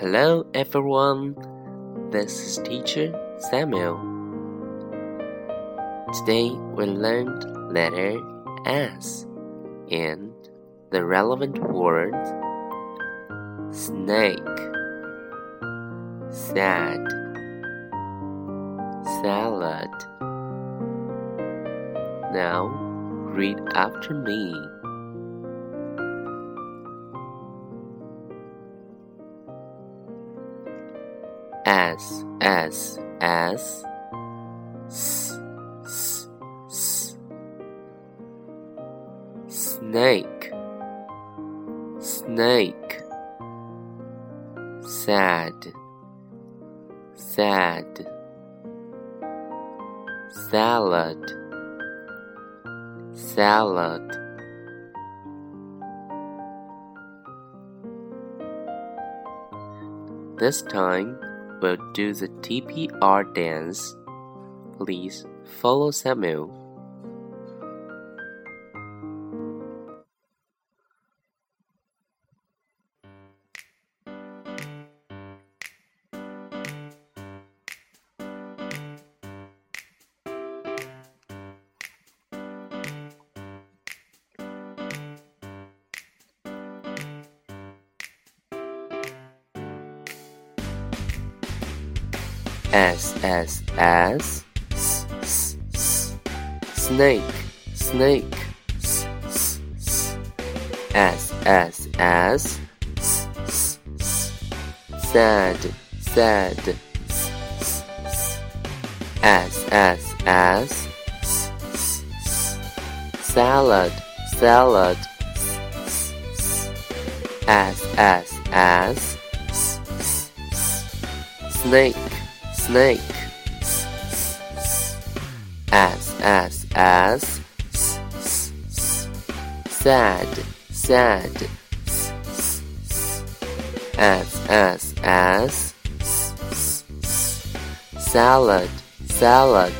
Hello everyone, this is teacher Samuel. Today we learned letter S and the relevant words snake, sad, salad. Now read after me. S S S S S Snake. Snake. Sad. Sad. Salad. Salad. This time will do the TPR dance. Please follow Samuel. S S S Snake Snake S S S S S S S S Sad Sad S S S Salad Salad S S S Snake snake. S, s, s. As, as, as. Sad, sad. As, as, as. S, s, s. Salad, salad.